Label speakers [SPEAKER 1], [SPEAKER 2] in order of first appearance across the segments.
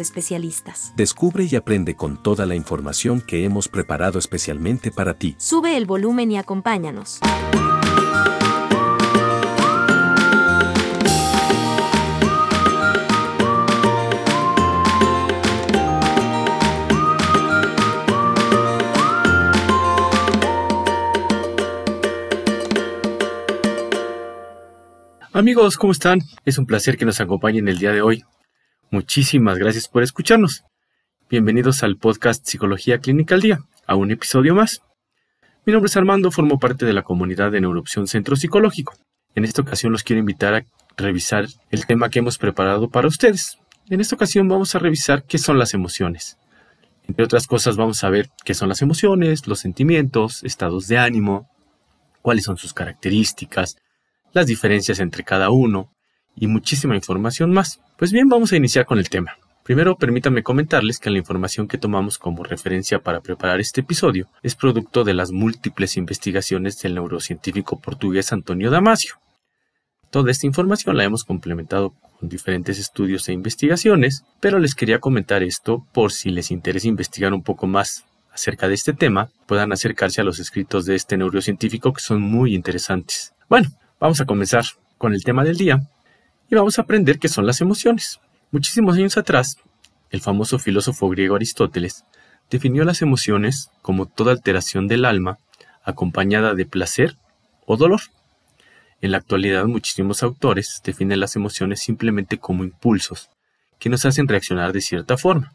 [SPEAKER 1] especialistas.
[SPEAKER 2] Descubre y aprende con toda la información que hemos preparado especialmente para ti.
[SPEAKER 1] Sube el volumen y acompáñanos.
[SPEAKER 3] Amigos, ¿cómo están? Es un placer que nos acompañen el día de hoy. Muchísimas gracias por escucharnos. Bienvenidos al podcast Psicología Clínica al Día, a un episodio más. Mi nombre es Armando, formo parte de la comunidad de Neuroopción Centro Psicológico. En esta ocasión los quiero invitar a revisar el tema que hemos preparado para ustedes. En esta ocasión vamos a revisar qué son las emociones. Entre otras cosas vamos a ver qué son las emociones, los sentimientos, estados de ánimo, cuáles son sus características, las diferencias entre cada uno, y muchísima información más. Pues bien, vamos a iniciar con el tema. Primero, permítanme comentarles que la información que tomamos como referencia para preparar este episodio es producto de las múltiples investigaciones del neurocientífico portugués Antonio Damasio. Toda esta información la hemos complementado con diferentes estudios e investigaciones, pero les quería comentar esto por si les interesa investigar un poco más acerca de este tema, puedan acercarse a los escritos de este neurocientífico que son muy interesantes. Bueno, vamos a comenzar con el tema del día, y vamos a aprender qué son las emociones. Muchísimos años atrás, el famoso filósofo griego Aristóteles definió las emociones como toda alteración del alma acompañada de placer o dolor. En la actualidad muchísimos autores definen las emociones simplemente como impulsos que nos hacen reaccionar de cierta forma.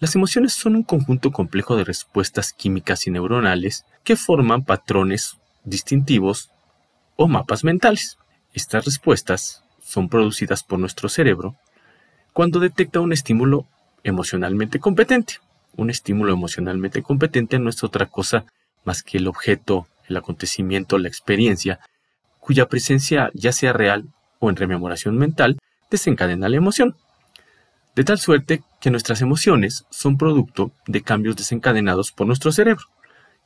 [SPEAKER 3] Las emociones son un conjunto complejo de respuestas químicas y neuronales que forman patrones distintivos o mapas mentales. Estas respuestas son producidas por nuestro cerebro cuando detecta un estímulo emocionalmente competente. Un estímulo emocionalmente competente no es otra cosa más que el objeto, el acontecimiento, la experiencia, cuya presencia, ya sea real o en rememoración mental, desencadena la emoción. De tal suerte que nuestras emociones son producto de cambios desencadenados por nuestro cerebro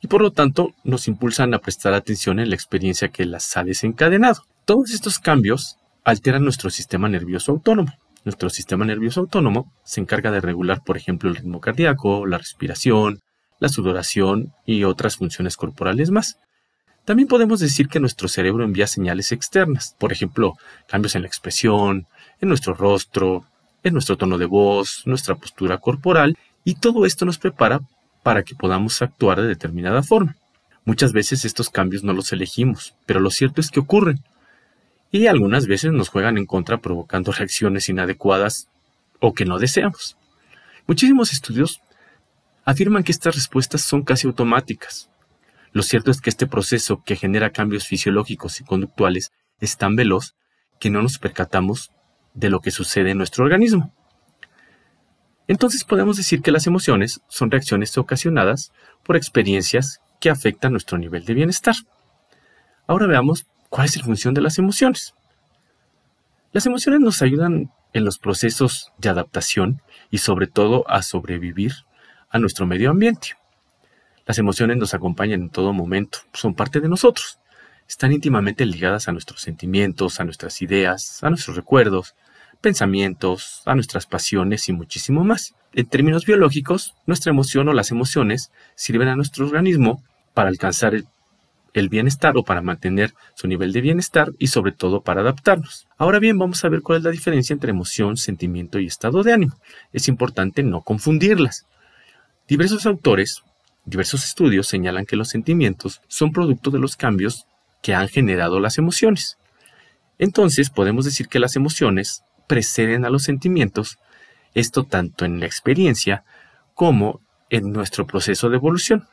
[SPEAKER 3] y por lo tanto nos impulsan a prestar atención en la experiencia que las ha desencadenado. Todos estos cambios alteran nuestro sistema nervioso autónomo. Nuestro sistema nervioso autónomo se encarga de regular, por ejemplo, el ritmo cardíaco, la respiración, la sudoración y otras funciones corporales más. También podemos decir que nuestro cerebro envía señales externas, por ejemplo, cambios en la expresión, en nuestro rostro, en nuestro tono de voz, nuestra postura corporal, y todo esto nos prepara para que podamos actuar de determinada forma. Muchas veces estos cambios no los elegimos, pero lo cierto es que ocurren, y algunas veces nos juegan en contra provocando reacciones inadecuadas o que no deseamos. Muchísimos estudios afirman que estas respuestas son casi automáticas. Lo cierto es que este proceso que genera cambios fisiológicos y conductuales es tan veloz que no nos percatamos de lo que sucede en nuestro organismo. Entonces podemos decir que las emociones son reacciones ocasionadas por experiencias que afectan nuestro nivel de bienestar. Ahora veamos ¿Cuál es la función de las emociones? Las emociones nos ayudan en los procesos de adaptación y sobre todo a sobrevivir a nuestro medio ambiente. Las emociones nos acompañan en todo momento, son parte de nosotros, están íntimamente ligadas a nuestros sentimientos, a nuestras ideas, a nuestros recuerdos, pensamientos, a nuestras pasiones y muchísimo más. En términos biológicos, nuestra emoción o las emociones sirven a nuestro organismo para alcanzar el bienestar o para mantener su nivel de bienestar y sobre todo para adaptarnos. Ahora bien, vamos a ver cuál es la diferencia entre emoción, sentimiento y estado de ánimo. Es importante no confundirlas. Diversos autores, diversos estudios señalan que los sentimientos son producto de los cambios que han generado las emociones. Entonces, podemos decir que las emociones preceden a los sentimientos, esto tanto en la experiencia como en nuestro proceso de evolución.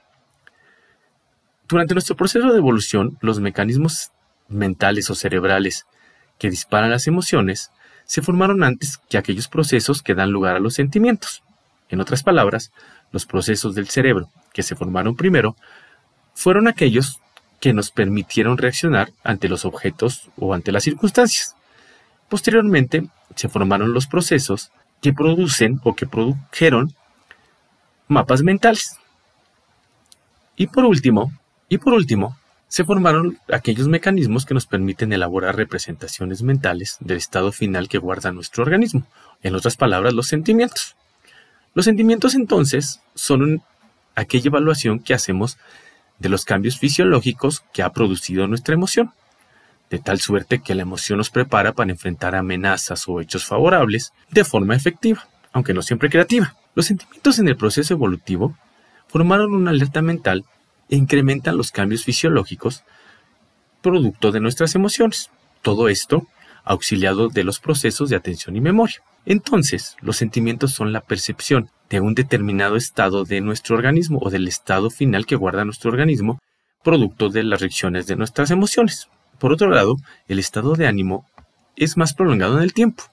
[SPEAKER 3] Durante nuestro proceso de evolución, los mecanismos mentales o cerebrales que disparan las emociones se formaron antes que aquellos procesos que dan lugar a los sentimientos. En otras palabras, los procesos del cerebro que se formaron primero fueron aquellos que nos permitieron reaccionar ante los objetos o ante las circunstancias. Posteriormente, se formaron los procesos que producen o que produjeron mapas mentales. Y por último, y por último, se formaron aquellos mecanismos que nos permiten elaborar representaciones mentales del estado final que guarda nuestro organismo, en otras palabras, los sentimientos. Los sentimientos entonces son aquella evaluación que hacemos de los cambios fisiológicos que ha producido nuestra emoción, de tal suerte que la emoción nos prepara para enfrentar amenazas o hechos favorables de forma efectiva, aunque no siempre creativa. Los sentimientos en el proceso evolutivo formaron una alerta mental incrementan los cambios fisiológicos producto de nuestras emociones. Todo esto auxiliado de los procesos de atención y memoria. Entonces, los sentimientos son la percepción de un determinado estado de nuestro organismo o del estado final que guarda nuestro organismo, producto de las reacciones de nuestras emociones. Por otro lado, el estado de ánimo es más prolongado en el tiempo.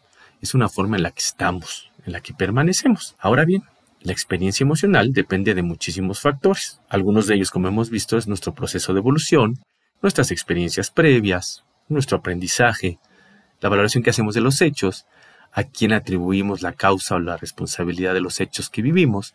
[SPEAKER 3] Es una forma en la que estamos, en la que permanecemos. Ahora bien, la experiencia emocional depende de muchísimos factores. Algunos de ellos, como hemos visto, es nuestro proceso de evolución, nuestras experiencias previas, nuestro aprendizaje, la valoración que hacemos de los hechos, a quién atribuimos la causa o la responsabilidad de los hechos que vivimos,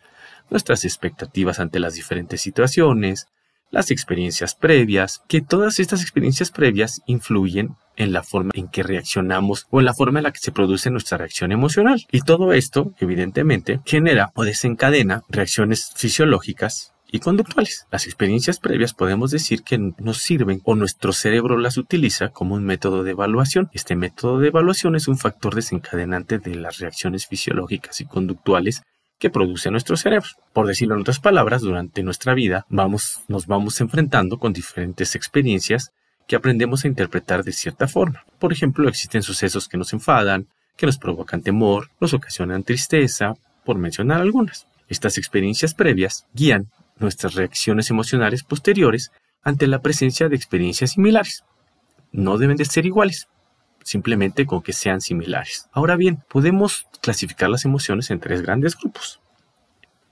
[SPEAKER 3] nuestras expectativas ante las diferentes situaciones, las experiencias previas, que todas estas experiencias previas influyen en la forma en que reaccionamos o en la forma en la que se produce nuestra reacción emocional. Y todo esto, evidentemente, genera o desencadena reacciones fisiológicas y conductuales. Las experiencias previas podemos decir que nos sirven o nuestro cerebro las utiliza como un método de evaluación. Este método de evaluación es un factor desencadenante de las reacciones fisiológicas y conductuales que produce nuestro cerebro. Por decirlo en otras palabras, durante nuestra vida vamos, nos vamos enfrentando con diferentes experiencias que aprendemos a interpretar de cierta forma. Por ejemplo, existen sucesos que nos enfadan, que nos provocan temor, nos ocasionan tristeza, por mencionar algunas. Estas experiencias previas guían nuestras reacciones emocionales posteriores ante la presencia de experiencias similares. No deben de ser iguales, simplemente con que sean similares. Ahora bien, podemos clasificar las emociones en tres grandes grupos.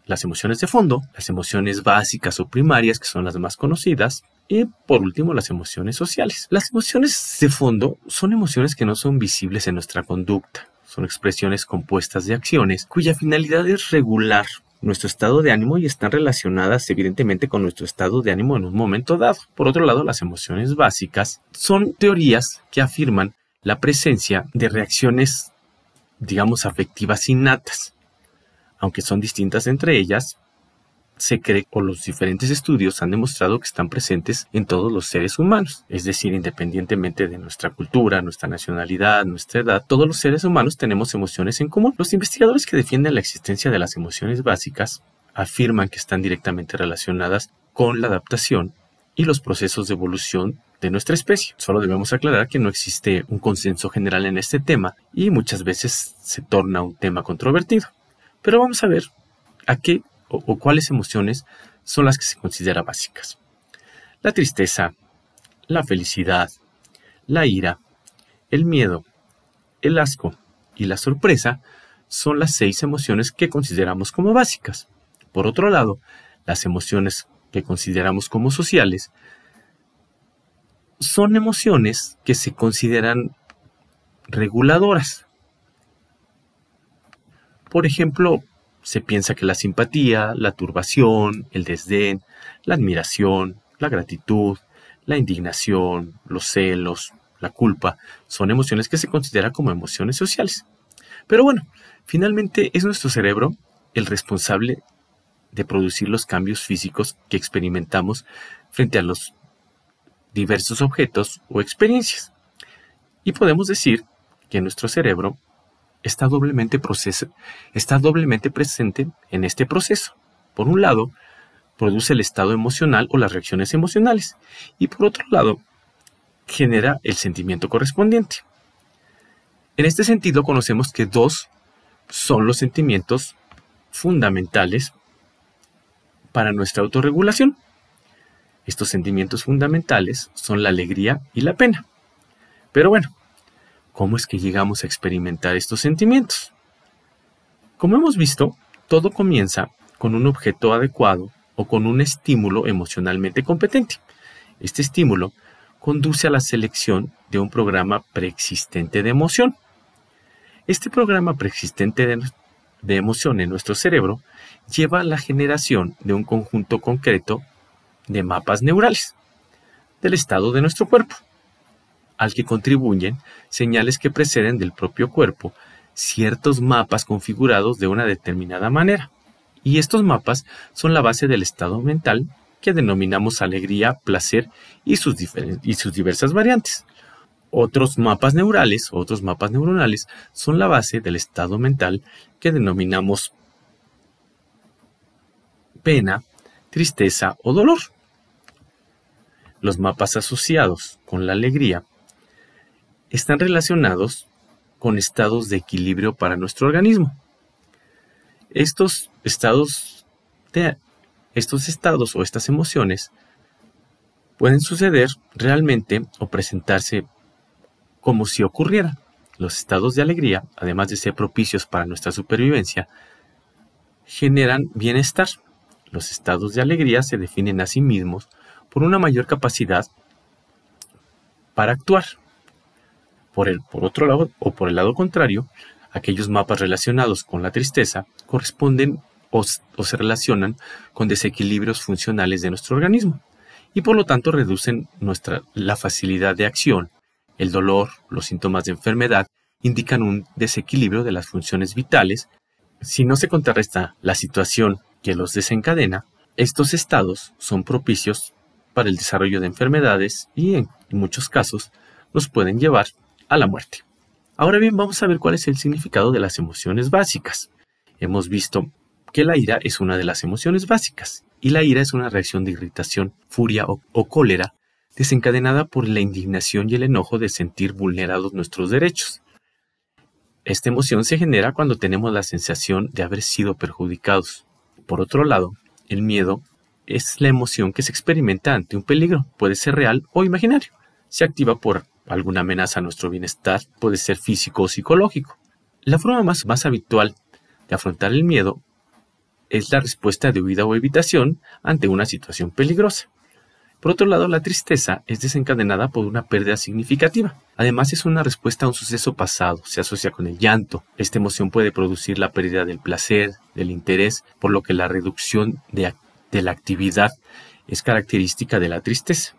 [SPEAKER 3] Las emociones de fondo, las emociones básicas o primarias, que son las más conocidas, y por último, las emociones sociales. Las emociones de fondo son emociones que no son visibles en nuestra conducta. Son expresiones compuestas de acciones cuya finalidad es regular nuestro estado de ánimo y están relacionadas evidentemente con nuestro estado de ánimo en un momento dado. Por otro lado, las emociones básicas son teorías que afirman la presencia de reacciones, digamos, afectivas innatas. Aunque son distintas entre ellas, se cree o los diferentes estudios han demostrado que están presentes en todos los seres humanos, es decir, independientemente de nuestra cultura, nuestra nacionalidad, nuestra edad, todos los seres humanos tenemos emociones en común. Los investigadores que defienden la existencia de las emociones básicas afirman que están directamente relacionadas con la adaptación y los procesos de evolución de nuestra especie. Solo debemos aclarar que no existe un consenso general en este tema y muchas veces se torna un tema controvertido. Pero vamos a ver a qué o, cuáles emociones son las que se consideran básicas. La tristeza, la felicidad, la ira, el miedo, el asco y la sorpresa son las seis emociones que consideramos como básicas. Por otro lado, las emociones que consideramos como sociales son emociones que se consideran reguladoras. Por ejemplo, se piensa que la simpatía, la turbación, el desdén, la admiración, la gratitud, la indignación, los celos, la culpa, son emociones que se consideran como emociones sociales. Pero bueno, finalmente es nuestro cerebro el responsable de producir los cambios físicos que experimentamos frente a los diversos objetos o experiencias. Y podemos decir que nuestro cerebro está doblemente, presente en este proceso. Por un lado, produce el estado emocional o las reacciones emocionales y por otro lado, genera el sentimiento correspondiente. En este sentido, conocemos que dos son los sentimientos fundamentales para nuestra autorregulación. Estos sentimientos fundamentales son la alegría y la pena. Pero bueno, cómo es que llegamos a experimentar estos sentimientos. Como hemos visto, todo comienza con un objeto adecuado o con un estímulo emocionalmente competente. Este estímulo conduce a la selección de un programa preexistente de emoción. Este programa preexistente de, emoción en nuestro cerebro lleva a la generación de un conjunto concreto de mapas neurales del estado de nuestro cuerpo, al que contribuyen señales que preceden del propio cuerpo ciertos mapas configurados de una determinada manera. Y estos mapas son la base del estado mental que denominamos alegría, placer y sus, y sus diversas variantes. Otros mapas neurales, otros mapas neuronales, son la base del estado mental que denominamos pena, tristeza o dolor. Los mapas asociados con la alegría están relacionados con estados de equilibrio para nuestro organismo. Estos estados, de, estos estados o estas emociones pueden suceder realmente o presentarse como si ocurrieran. Los estados de alegría, además de ser propicios para nuestra supervivencia, generan bienestar. Los estados de alegría se definen a sí mismos por una mayor capacidad para actuar. Por, el, por otro lado, o por el lado contrario, aquellos mapas relacionados con la tristeza corresponden o, se relacionan con desequilibrios funcionales de nuestro organismo y por lo tanto reducen nuestra, la facilidad de acción el dolor, los síntomas de enfermedad indican un desequilibrio de las funciones vitales. Si no se contrarresta la situación que los desencadena, estos estados son propicios para el desarrollo de enfermedades y en muchos casos nos pueden llevar a la muerte. Ahora bien, vamos a ver cuál es el significado de las emociones básicas. Hemos visto que la ira es una de las emociones básicas y la ira es una reacción de irritación, furia o, o cólera desencadenada por la indignación y el enojo de sentir vulnerados nuestros derechos. Esta emoción se genera cuando tenemos la sensación de haber sido perjudicados. Por otro lado, el miedo es la emoción que se experimenta ante un peligro, puede ser real o imaginario. Se activa por alguna amenaza a nuestro bienestar, puede ser físico o psicológico. La forma más, más habitual de afrontar el miedo es la respuesta de huida o evitación ante una situación peligrosa. Por otro lado, la tristeza es desencadenada por una pérdida significativa. Además, es una respuesta a un suceso pasado, se asocia con el llanto. Esta emoción puede producir la pérdida del placer, del interés, por lo que la reducción de, la actividad es característica de la tristeza.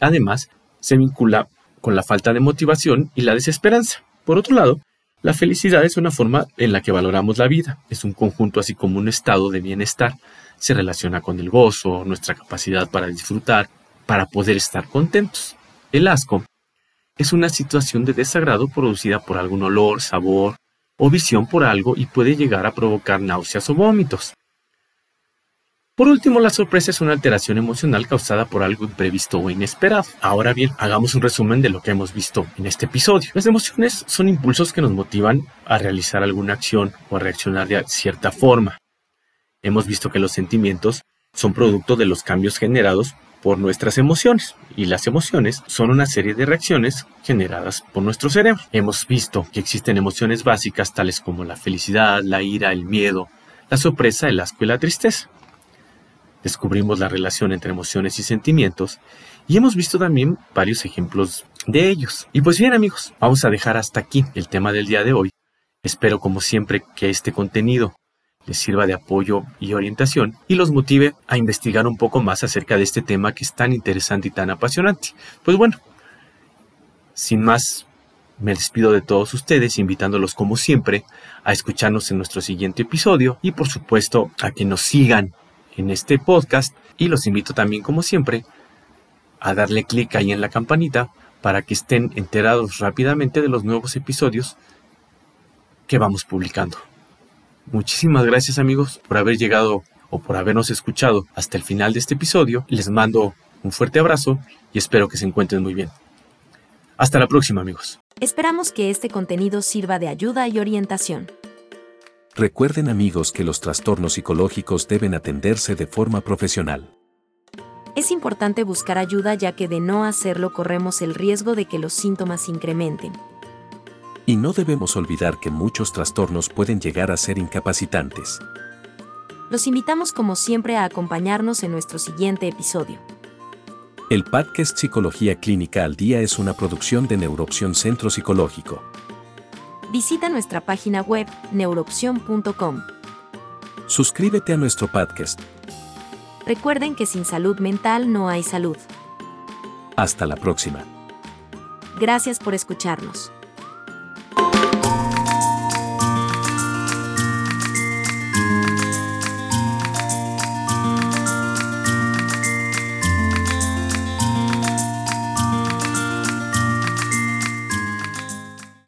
[SPEAKER 3] Además, se vincula con la falta de motivación y la desesperanza. Por otro lado, la felicidad es una forma en la que valoramos la vida, es un conjunto así como un estado de bienestar se relaciona con el gozo, nuestra capacidad para disfrutar, para poder estar contentos. El asco es una situación de desagrado producida por algún olor, sabor o visión por algo y puede llegar a provocar náuseas o vómitos. Por último, la sorpresa es una alteración emocional causada por algo imprevisto o inesperado. Ahora bien, hagamos un resumen de lo que hemos visto en este episodio. Las emociones son impulsos que nos motivan a realizar alguna acción o a reaccionar de cierta forma. Hemos visto que los sentimientos son producto de los cambios generados por nuestras emociones y las emociones son una serie de reacciones generadas por nuestro cerebro. Hemos visto que existen emociones básicas tales como la felicidad, la ira, el miedo, la sorpresa, el asco y la tristeza. Descubrimos la relación entre emociones y sentimientos y hemos visto también varios ejemplos de ellos. Y pues bien amigos, vamos a dejar hasta aquí el tema del día de hoy. Espero como siempre que este contenido les sirva de apoyo y orientación y los motive a investigar un poco más acerca de este tema que es tan interesante y tan apasionante. Pues bueno, sin más, me despido de todos ustedes, invitándolos como siempre a escucharnos en nuestro siguiente episodio y por supuesto a que nos sigan en este podcast y los invito también como siempre a darle clic ahí en la campanita para que estén enterados rápidamente de los nuevos episodios que vamos publicando. Muchísimas gracias amigos por haber llegado o por habernos escuchado hasta el final de este episodio. Les mando un fuerte abrazo y espero que se encuentren muy bien. Hasta la próxima amigos.
[SPEAKER 1] Esperamos que este contenido sirva de ayuda y orientación.
[SPEAKER 2] Recuerden amigos que los trastornos psicológicos deben atenderse de forma profesional.
[SPEAKER 1] Es importante buscar ayuda ya que de no hacerlo corremos el riesgo de que los síntomas incrementen.
[SPEAKER 2] Y no debemos olvidar que muchos trastornos pueden llegar a ser incapacitantes.
[SPEAKER 1] Los invitamos como siempre a acompañarnos en nuestro siguiente episodio.
[SPEAKER 2] El podcast Psicología Clínica al Día es una producción de Neuroopción Centro Psicológico.
[SPEAKER 1] Visita nuestra página web neuroopción.com.
[SPEAKER 2] Suscríbete a nuestro podcast.
[SPEAKER 1] Recuerden que sin salud mental no hay salud.
[SPEAKER 2] Hasta la próxima.
[SPEAKER 1] Gracias por escucharnos.